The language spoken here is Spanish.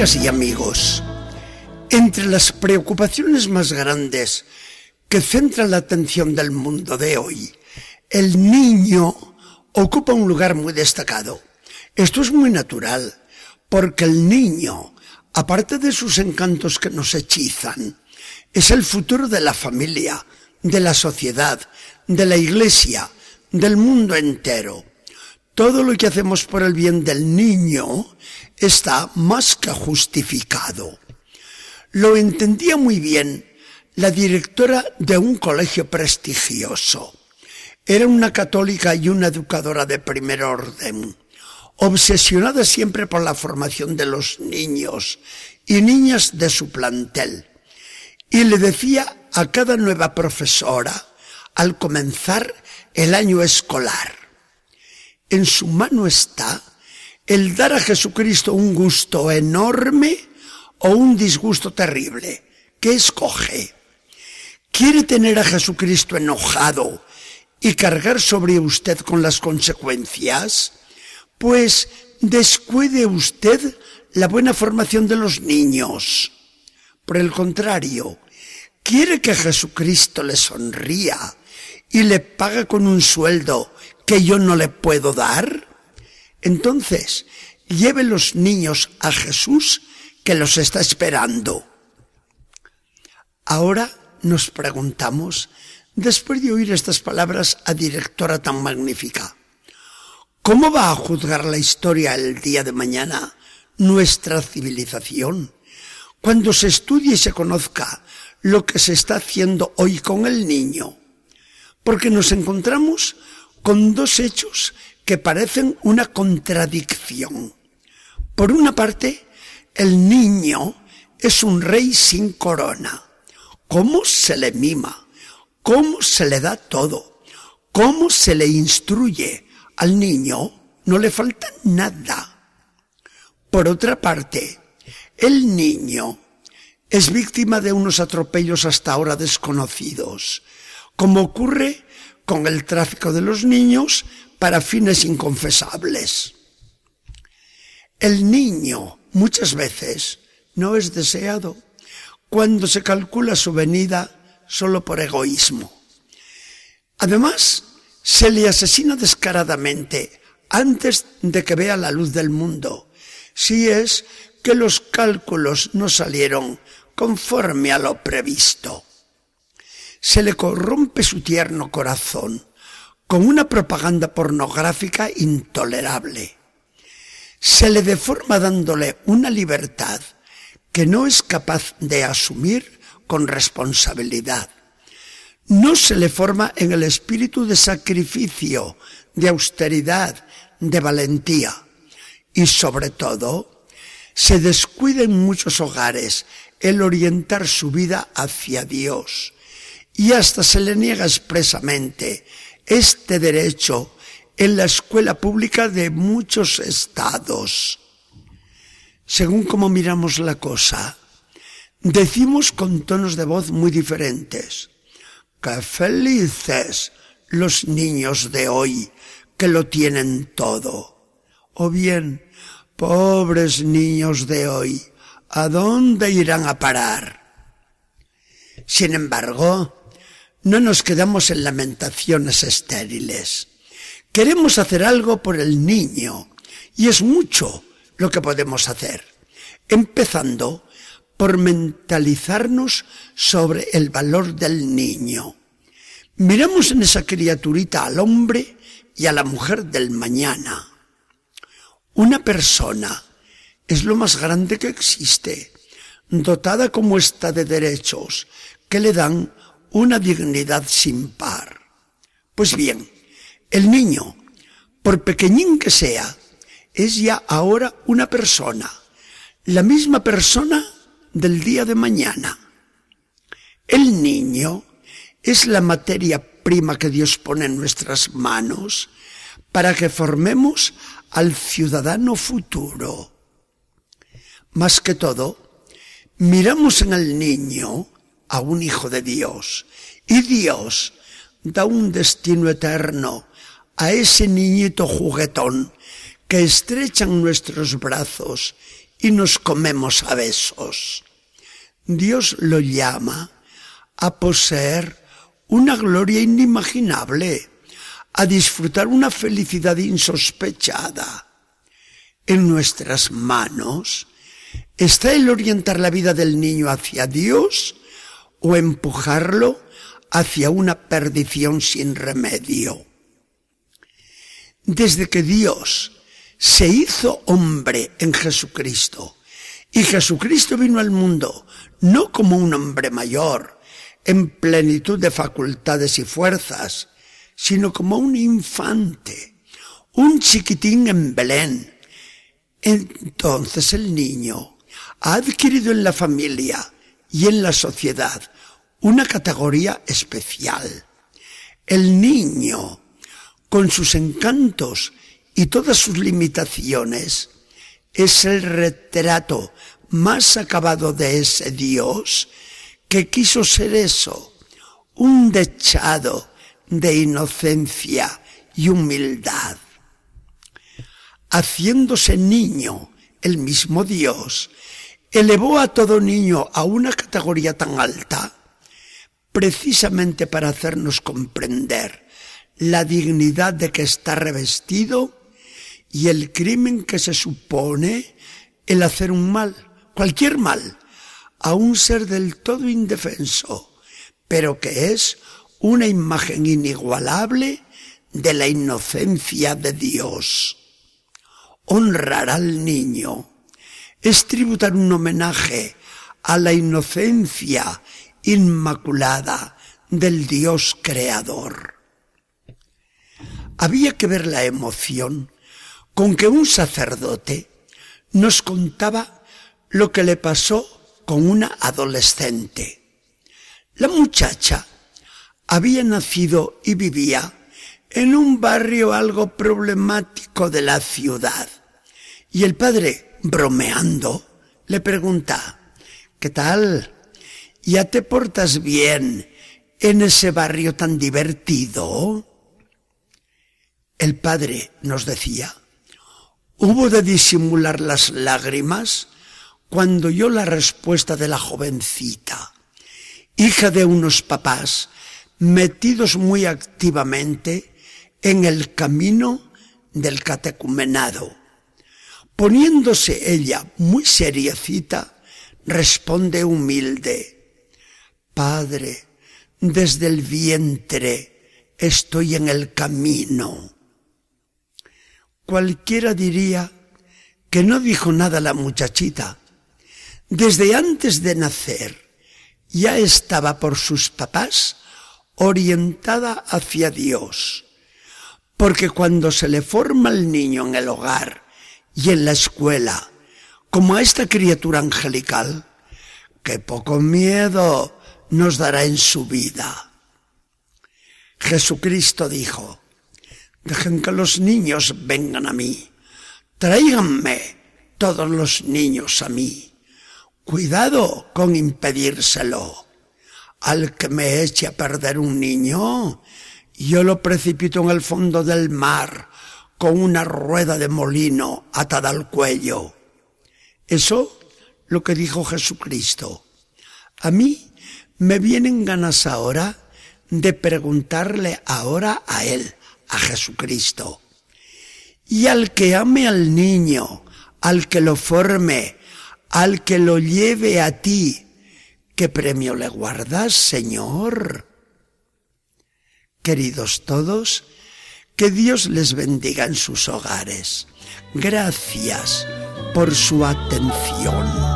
Amigas y amigos, entre las preocupaciones más grandes que centran la atención del mundo de hoy, el niño ocupa un lugar muy destacado. Esto es muy natural, porque el niño, aparte de sus encantos que nos hechizan, es el futuro de la familia, de la sociedad, de la iglesia, del mundo entero. Todo lo que hacemos por el bien del niño está más que justificado. Lo entendía muy bien la directora de un colegio prestigioso. Era una católica y una educadora de primer orden, obsesionada siempre por la formación de los niños y niñas de su plantel. Y le decía a cada nueva profesora, al comenzar el año escolar, en su mano está el dar a Jesucristo un gusto enorme o un disgusto terrible. ¿Qué escoge? ¿Quiere tener a Jesucristo enojado y cargar sobre usted con las consecuencias? Pues descuide usted la buena formación de los niños. Por el contrario, quiere que Jesucristo le sonría y le paga con un sueldo que yo no le puedo dar? Entonces, lleve los niños a Jesús que los está esperando. Ahora nos preguntamos, después de oír estas palabras a directora tan magnífica, ¿cómo va a juzgar la historia el día de mañana nuestra civilización? Cuando se estudie y se conozca lo que se está haciendo hoy con el niño. Porque nos encontramos con dos hechos que parecen una contradicción. Por una parte, el niño es un rey sin corona. ¿Cómo se le mima? ¿Cómo se le da todo? ¿Cómo se le instruye? Al niño no le falta nada. Por otra parte, el niño es víctima de unos atropellos hasta ahora desconocidos, como ocurre con el tráfico de los niños para fines inconfesables. El niño muchas veces no es deseado cuando se calcula su venida solo por egoísmo. Además, se le asesina descaradamente antes de que vea la luz del mundo, si es que los cálculos no salieron conforme a lo previsto se le corrompe su tierno corazón con una propaganda pornográfica intolerable. Se le deforma dándole una libertad que no es capaz de asumir con responsabilidad. No se le forma en el espíritu de sacrificio, de austeridad, de valentía. Y sobre todo, se descuida en muchos hogares el orientar su vida hacia Dios, y hasta se le niega expresamente este derecho en la escuela pública de muchos estados. Según como miramos la cosa, decimos con tonos de voz muy diferentes, ¡qué felices los niños de hoy que lo tienen todo! O bien, pobres niños de hoy, ¿a dónde irán a parar? Sin embargo, no nos quedamos en lamentaciones estériles. Queremos hacer algo por el niño y es mucho lo que podemos hacer, empezando por mentalizarnos sobre el valor del niño. Miramos en esa criaturita al hombre y a la mujer del mañana. Una persona es lo más grande que existe, dotada como está de derechos que le dan una dignidad sin par. Pues bien, el niño, por pequeñín que sea, es ya ahora una persona, la misma persona del día de mañana. El niño es la materia prima que Dios pone en nuestras manos para que formemos al ciudadano futuro. Más que todo, miramos en el niño a un hijo de Dios. Y Dios da un destino eterno a ese niñito juguetón que estrechan nuestros brazos y nos comemos a besos. Dios lo llama a poseer una gloria inimaginable, a disfrutar una felicidad insospechada. En nuestras manos está el orientar la vida del niño hacia Dios o empujarlo hacia una perdición sin remedio. Desde que Dios se hizo hombre en Jesucristo y Jesucristo vino al mundo no como un hombre mayor, en plenitud de facultades y fuerzas, sino como un infante, un chiquitín en Belén. Entonces el niño ha adquirido en la familia y en la sociedad una categoría especial. El niño, con sus encantos y todas sus limitaciones, es el retrato más acabado de ese Dios que quiso ser eso, un dechado de inocencia y humildad. Haciéndose niño, el mismo Dios elevó a todo niño a una categoría tan alta, precisamente para hacernos comprender la dignidad de que está revestido y el crimen que se supone el hacer un mal, cualquier mal, a un ser del todo indefenso, pero que es una imagen inigualable de la inocencia de Dios. Honrar al niño es tributar un homenaje a la inocencia inmaculada del Dios creador. Había que ver la emoción con que un sacerdote nos contaba lo que le pasó con una adolescente. La muchacha había nacido y vivía en un barrio algo problemático de la ciudad. Y el padre, bromeando, le pregunta, ¿qué tal? ¿Ya te portas bien en ese barrio tan divertido? El padre nos decía, hubo de disimular las lágrimas cuando oyó la respuesta de la jovencita, hija de unos papás metidos muy activamente en el camino del catecumenado. Poniéndose ella muy seriecita, responde humilde, Padre, desde el vientre estoy en el camino. Cualquiera diría que no dijo nada la muchachita. Desde antes de nacer ya estaba por sus papás orientada hacia Dios. Porque cuando se le forma el niño en el hogar y en la escuela, como a esta criatura angelical, que poco miedo nos dará en su vida. Jesucristo dijo, Dejen que los niños vengan a mí. Tráiganme todos los niños a mí. Cuidado con impedírselo. Al que me eche a perder un niño, yo lo precipito en el fondo del mar con una rueda de molino atada al cuello. Eso lo que dijo Jesucristo. A mí me vienen ganas ahora de preguntarle ahora a Él a Jesucristo. Y al que ame al niño, al que lo forme, al que lo lleve a ti, ¿qué premio le guardas, Señor? Queridos todos, que Dios les bendiga en sus hogares. Gracias por su atención.